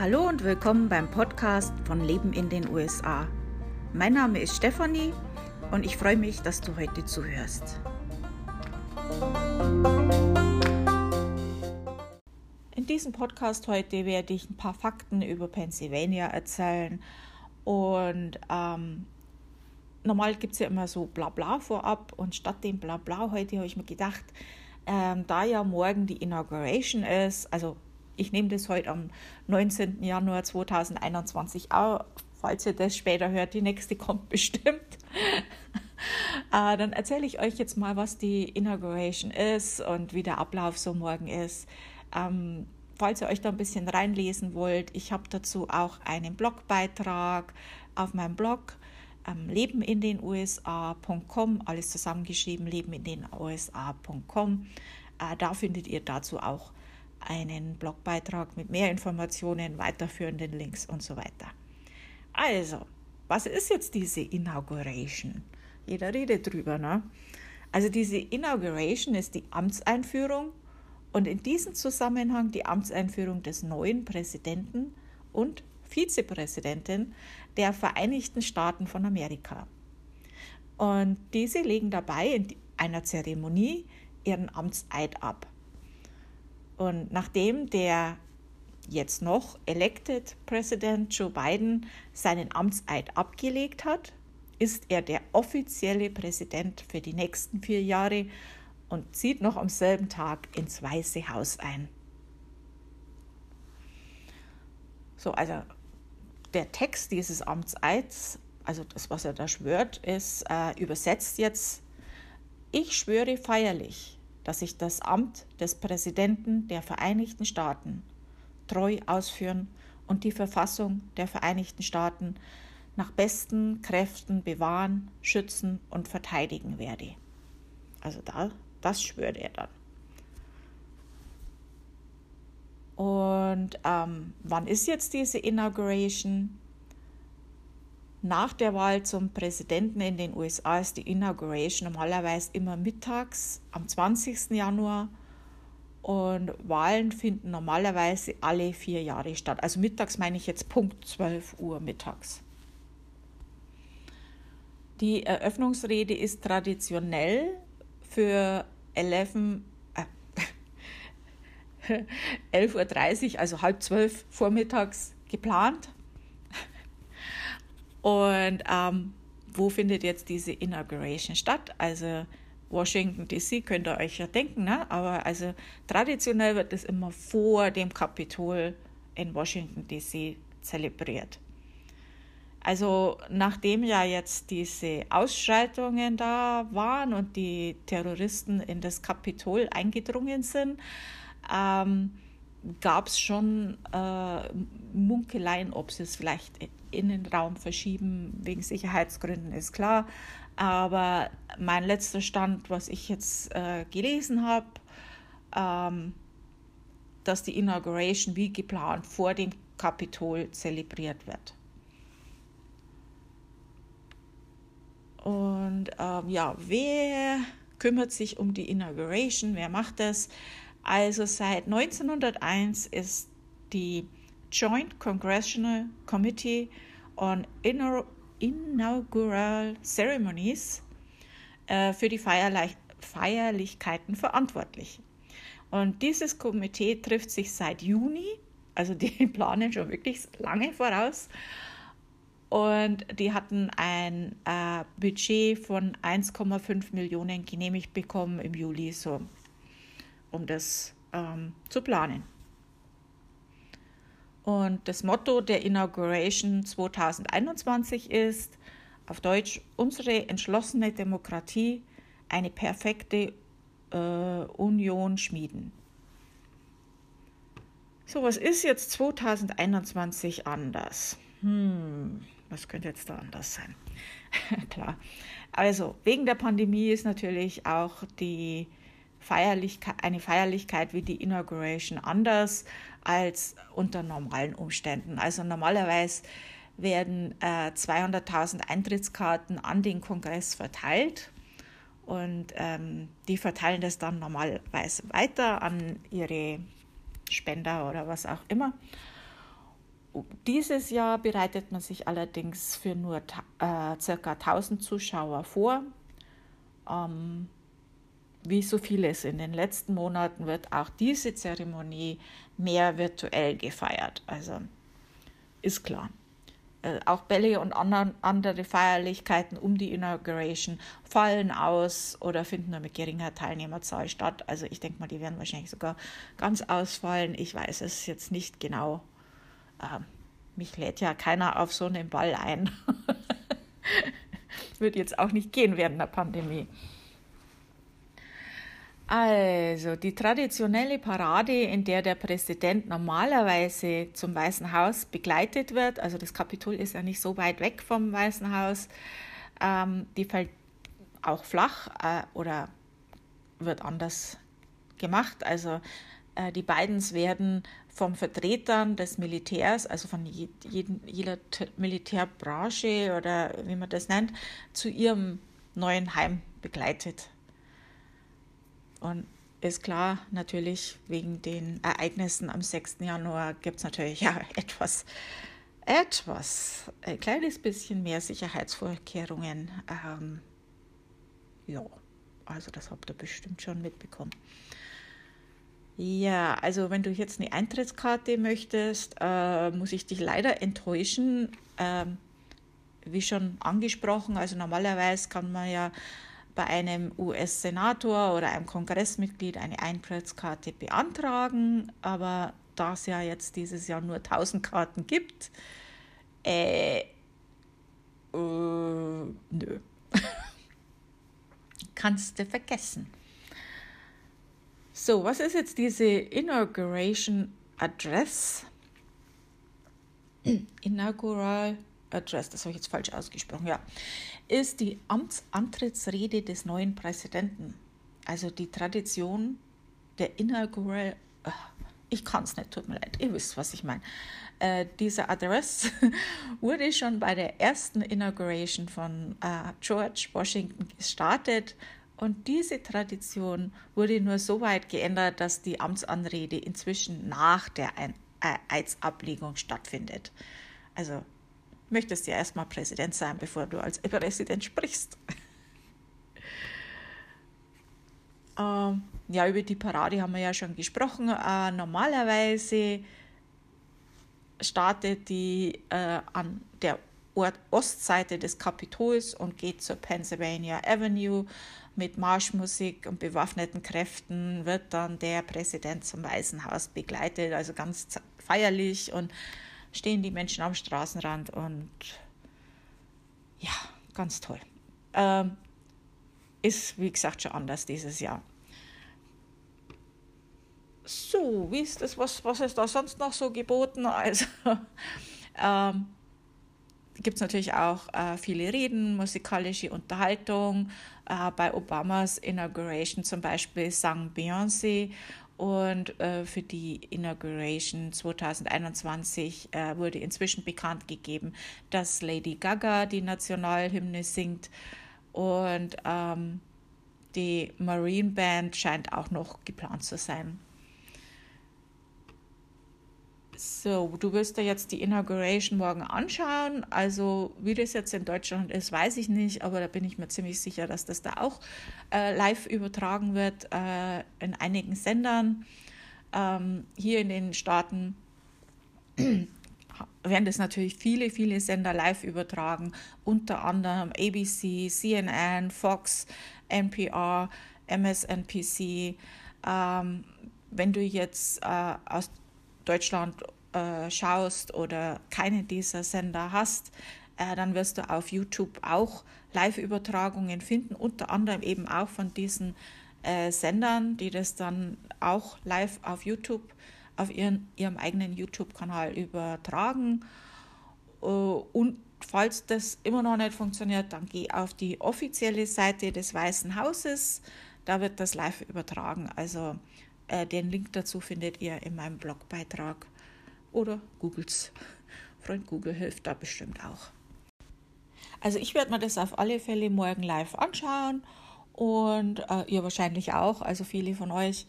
Hallo und willkommen beim Podcast von Leben in den USA. Mein Name ist Stefanie und ich freue mich, dass du heute zuhörst. In diesem Podcast heute werde ich ein paar Fakten über Pennsylvania erzählen und ähm, normal gibt es ja immer so Blabla vorab und statt dem Blabla heute habe ich mir gedacht, ähm, da ja morgen die Inauguration ist, also ich nehme das heute am 19. Januar 2021 auf, falls ihr das später hört, die nächste kommt bestimmt. äh, dann erzähle ich euch jetzt mal, was die Inauguration ist und wie der Ablauf so morgen ist. Ähm, falls ihr euch da ein bisschen reinlesen wollt, ich habe dazu auch einen Blogbeitrag auf meinem Blog ähm, lebenindenusa.com, alles zusammengeschrieben, lebenindenusa.com. Äh, da findet ihr dazu auch einen Blogbeitrag mit mehr Informationen, weiterführenden Links und so weiter. Also, was ist jetzt diese Inauguration? Jeder redet drüber, ne? Also diese Inauguration ist die Amtseinführung und in diesem Zusammenhang die Amtseinführung des neuen Präsidenten und Vizepräsidentin der Vereinigten Staaten von Amerika. Und diese legen dabei in einer Zeremonie ihren Amtseid ab. Und nachdem der jetzt noch elected Präsident Joe Biden seinen Amtseid abgelegt hat, ist er der offizielle Präsident für die nächsten vier Jahre und zieht noch am selben Tag ins Weiße Haus ein. So, also der Text dieses Amtseids, also das, was er da schwört, ist äh, übersetzt jetzt, ich schwöre feierlich dass ich das Amt des Präsidenten der Vereinigten Staaten treu ausführen und die Verfassung der Vereinigten Staaten nach besten Kräften bewahren, schützen und verteidigen werde. Also da, das schwört er dann. Und ähm, wann ist jetzt diese Inauguration? Nach der Wahl zum Präsidenten in den USA ist die Inauguration normalerweise immer mittags am 20. Januar und Wahlen finden normalerweise alle vier Jahre statt. Also mittags meine ich jetzt Punkt 12 Uhr mittags. Die Eröffnungsrede ist traditionell für 11, äh, 11.30 Uhr, also halb zwölf vormittags geplant. Und ähm, wo findet jetzt diese Inauguration statt? Also Washington DC könnt ihr euch ja denken, ne? aber also traditionell wird es immer vor dem Kapitol in Washington DC zelebriert. Also nachdem ja jetzt diese Ausschreitungen da waren und die Terroristen in das Kapitol eingedrungen sind, ähm, gab es schon äh, Munkeleien, ob sie es vielleicht Innenraum verschieben wegen Sicherheitsgründen, ist klar. Aber mein letzter Stand, was ich jetzt äh, gelesen habe, ähm, dass die Inauguration wie geplant vor dem Kapitol zelebriert wird. Und ähm, ja, wer kümmert sich um die Inauguration? Wer macht das? Also seit 1901 ist die Joint Congressional Committee on Inaugural Ceremonies äh, für die Feierlich Feierlichkeiten verantwortlich. Und dieses Komitee trifft sich seit Juni, also die planen schon wirklich lange voraus. Und die hatten ein äh, Budget von 1,5 Millionen genehmigt bekommen im Juli, so um das ähm, zu planen. Und das Motto der Inauguration 2021 ist auf Deutsch unsere entschlossene Demokratie, eine perfekte äh, Union schmieden. So, was ist jetzt 2021 anders? Hm, was könnte jetzt da anders sein? Klar. Also, wegen der Pandemie ist natürlich auch die Feierlichkeit, eine Feierlichkeit wie die Inauguration anders als unter normalen Umständen. Also normalerweise werden äh, 200.000 Eintrittskarten an den Kongress verteilt und ähm, die verteilen das dann normalerweise weiter an ihre Spender oder was auch immer. dieses Jahr bereitet man sich allerdings für nur äh, circa 1000 Zuschauer vor. Ähm, wie so vieles in den letzten Monaten wird auch diese Zeremonie mehr virtuell gefeiert. Also ist klar. Äh, auch Bälle und andere Feierlichkeiten um die Inauguration fallen aus oder finden nur mit geringer Teilnehmerzahl statt. Also ich denke mal, die werden wahrscheinlich sogar ganz ausfallen. Ich weiß es jetzt nicht genau. Ähm, mich lädt ja keiner auf so einen Ball ein. Wird jetzt auch nicht gehen während der Pandemie. Also, die traditionelle Parade, in der der Präsident normalerweise zum Weißen Haus begleitet wird, also das Kapitol ist ja nicht so weit weg vom Weißen Haus, ähm, die fällt auch flach äh, oder wird anders gemacht. Also, äh, die Bidens werden vom Vertretern des Militärs, also von je, jeden, jeder Militärbranche oder wie man das nennt, zu ihrem neuen Heim begleitet. Und ist klar, natürlich wegen den Ereignissen am 6. Januar gibt es natürlich ja etwas, etwas, ein kleines bisschen mehr Sicherheitsvorkehrungen. Ähm, ja, also das habt ihr bestimmt schon mitbekommen. Ja, also wenn du jetzt eine Eintrittskarte möchtest, äh, muss ich dich leider enttäuschen. Ähm, wie schon angesprochen, also normalerweise kann man ja bei einem US-Senator oder einem Kongressmitglied eine Eintrittskarte beantragen, aber da es ja jetzt dieses Jahr nur 1000 Karten gibt, äh, äh nö. Kannst du vergessen. So, was ist jetzt diese Inauguration Address? Inaugural Address, das habe ich jetzt falsch ausgesprochen, ja, ist die Amtsantrittsrede des neuen Präsidenten. Also die Tradition der Inaugural, ah, ich kann es nicht, tut mir leid, ihr wisst, was ich meine. Äh, dieser Address wurde schon bei der ersten Inauguration von äh, George Washington gestartet und diese Tradition wurde nur so weit geändert, dass die Amtsanrede inzwischen nach der Ein äh, Eidsablegung stattfindet. Also möchtest ja erstmal Präsident sein, bevor du als Präsident sprichst. ähm, ja, über die Parade haben wir ja schon gesprochen. Äh, normalerweise startet die äh, an der Ostseite des Kapitols und geht zur Pennsylvania Avenue. Mit Marschmusik und bewaffneten Kräften wird dann der Präsident zum Weißen Haus begleitet, also ganz feierlich und stehen die Menschen am Straßenrand und ja, ganz toll. Ähm, ist, wie gesagt, schon anders dieses Jahr. So, wie ist das, was, was ist da sonst noch so geboten? Also, ähm, gibt es natürlich auch äh, viele Reden, musikalische Unterhaltung. Äh, bei Obamas Inauguration zum Beispiel sang Beyoncé und äh, für die Inauguration 2021 äh, wurde inzwischen bekannt gegeben, dass Lady Gaga die Nationalhymne singt. Und ähm, die Marine Band scheint auch noch geplant zu sein. So, du wirst dir jetzt die Inauguration morgen anschauen. Also, wie das jetzt in Deutschland ist, weiß ich nicht, aber da bin ich mir ziemlich sicher, dass das da auch äh, live übertragen wird äh, in einigen Sendern. Ähm, hier in den Staaten werden das natürlich viele, viele Sender live übertragen, unter anderem ABC, CNN, Fox, NPR, MSNPC. Ähm, wenn du jetzt äh, aus Deutschland äh, schaust oder keinen dieser Sender hast, äh, dann wirst du auf YouTube auch Live-Übertragungen finden, unter anderem eben auch von diesen äh, Sendern, die das dann auch live auf YouTube, auf ihren, ihrem eigenen YouTube-Kanal übertragen. Äh, und falls das immer noch nicht funktioniert, dann geh auf die offizielle Seite des Weißen Hauses. Da wird das live übertragen. Also äh, den Link dazu findet ihr in meinem Blogbeitrag oder googles. Freund Google hilft da bestimmt auch. Also ich werde mir das auf alle Fälle morgen live anschauen und äh, ihr wahrscheinlich auch, also viele von euch.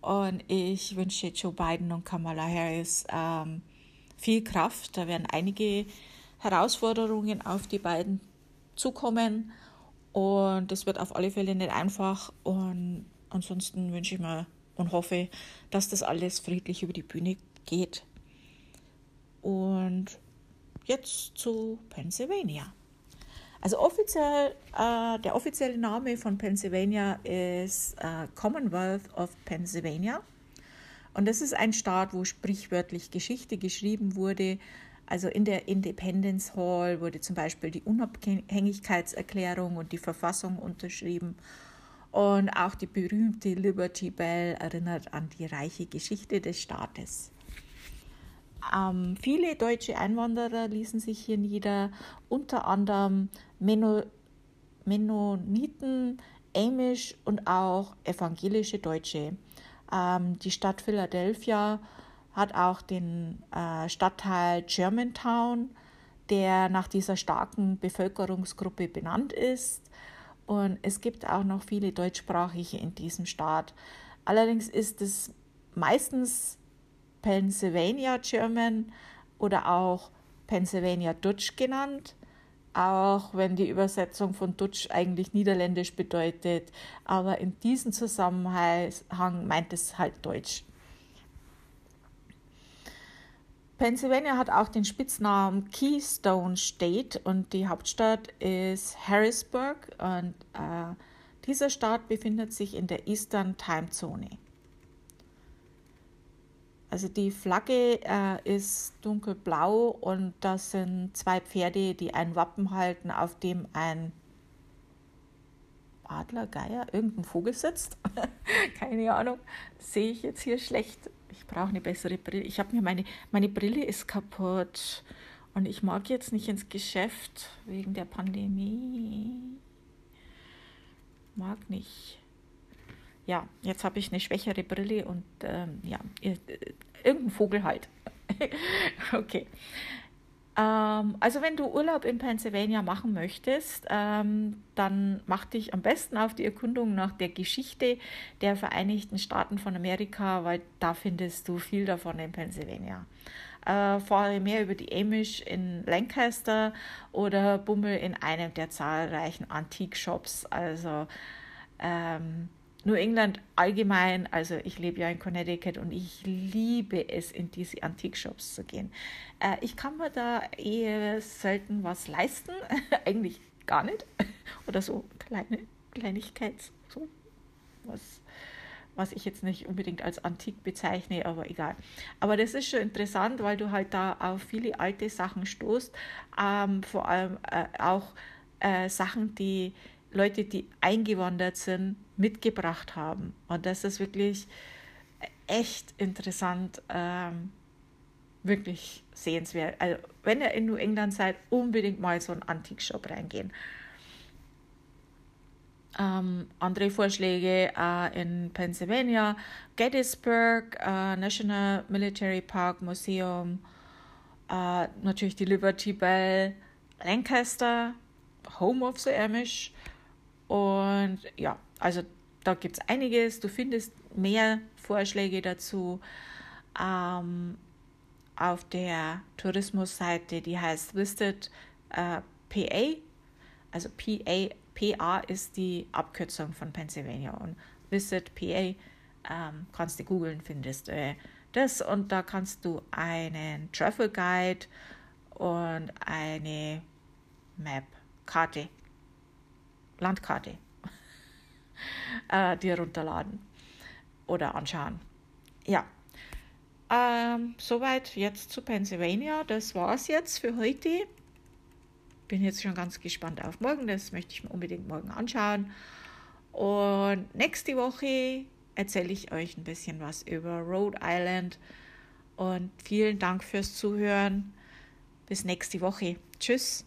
Und ich wünsche Joe Biden und Kamala Harris ähm, viel Kraft. Da werden einige Herausforderungen auf die beiden zukommen und es wird auf alle Fälle nicht einfach. Und ansonsten wünsche ich mir und hoffe, dass das alles friedlich über die Bühne geht. Und jetzt zu Pennsylvania. Also offiziell, äh, der offizielle Name von Pennsylvania ist äh, Commonwealth of Pennsylvania. Und das ist ein Staat, wo sprichwörtlich Geschichte geschrieben wurde. Also in der Independence Hall wurde zum Beispiel die Unabhängigkeitserklärung und die Verfassung unterschrieben. Und auch die berühmte Liberty Bell erinnert an die reiche Geschichte des Staates. Ähm, viele deutsche Einwanderer ließen sich hier nieder, unter anderem Menno, Mennoniten, Amish und auch evangelische Deutsche. Ähm, die Stadt Philadelphia hat auch den äh, Stadtteil Germantown, der nach dieser starken Bevölkerungsgruppe benannt ist. Und es gibt auch noch viele Deutschsprachige in diesem Staat. Allerdings ist es meistens Pennsylvania German oder auch Pennsylvania Dutch genannt, auch wenn die Übersetzung von Dutch eigentlich Niederländisch bedeutet, aber in diesem Zusammenhang meint es halt Deutsch. Pennsylvania hat auch den Spitznamen Keystone State und die Hauptstadt ist Harrisburg und äh, dieser Staat befindet sich in der Eastern Time Zone. Also die Flagge äh, ist dunkelblau und das sind zwei Pferde, die ein Wappen halten, auf dem ein Adler, Geier, irgendein Vogel sitzt. Keine Ahnung, sehe ich jetzt hier schlecht ich brauche eine bessere Brille. Ich habe mir meine, meine Brille ist kaputt und ich mag jetzt nicht ins Geschäft wegen der Pandemie. Mag nicht. Ja, jetzt habe ich eine schwächere Brille und ähm, ja, irgendein Vogel halt. okay. Ähm, also wenn du Urlaub in Pennsylvania machen möchtest, ähm, dann mach dich am besten auf die Erkundung nach der Geschichte der Vereinigten Staaten von Amerika, weil da findest du viel davon in Pennsylvania. Äh, fahre mehr über die Amish in Lancaster oder bummel in einem der zahlreichen Antique-Shops. Also ähm, New England allgemein, also ich lebe ja in Connecticut und ich liebe es, in diese Antikshops zu gehen. Äh, ich kann mir da eher selten was leisten, eigentlich gar nicht. Oder so kleine Kleinigkeit, so was, was ich jetzt nicht unbedingt als antik bezeichne, aber egal. Aber das ist schon interessant, weil du halt da auf viele alte Sachen stoßt, ähm, vor allem äh, auch äh, Sachen, die Leute, die eingewandert sind, mitgebracht haben. Und das ist wirklich echt interessant, ähm, wirklich sehenswert. Also, wenn ihr in New England seid, unbedingt mal so einen Antikshop reingehen. Ähm, andere Vorschläge äh, in Pennsylvania, Gettysburg, äh, National Military Park Museum, äh, natürlich die Liberty Bell, Lancaster, Home of the Amish, und ja, also da gibt es einiges. Du findest mehr Vorschläge dazu ähm, auf der Tourismusseite, die heißt Visit äh, PA. Also PA, PA ist die Abkürzung von Pennsylvania. Und Visit PA ähm, kannst du googeln, findest äh, das. Und da kannst du einen Travel Guide und eine Map, Karte Landkarte äh, dir runterladen oder anschauen. Ja, ähm, soweit jetzt zu Pennsylvania. Das war es jetzt für heute. Bin jetzt schon ganz gespannt auf morgen. Das möchte ich mir unbedingt morgen anschauen. Und nächste Woche erzähle ich euch ein bisschen was über Rhode Island. Und vielen Dank fürs Zuhören. Bis nächste Woche. Tschüss.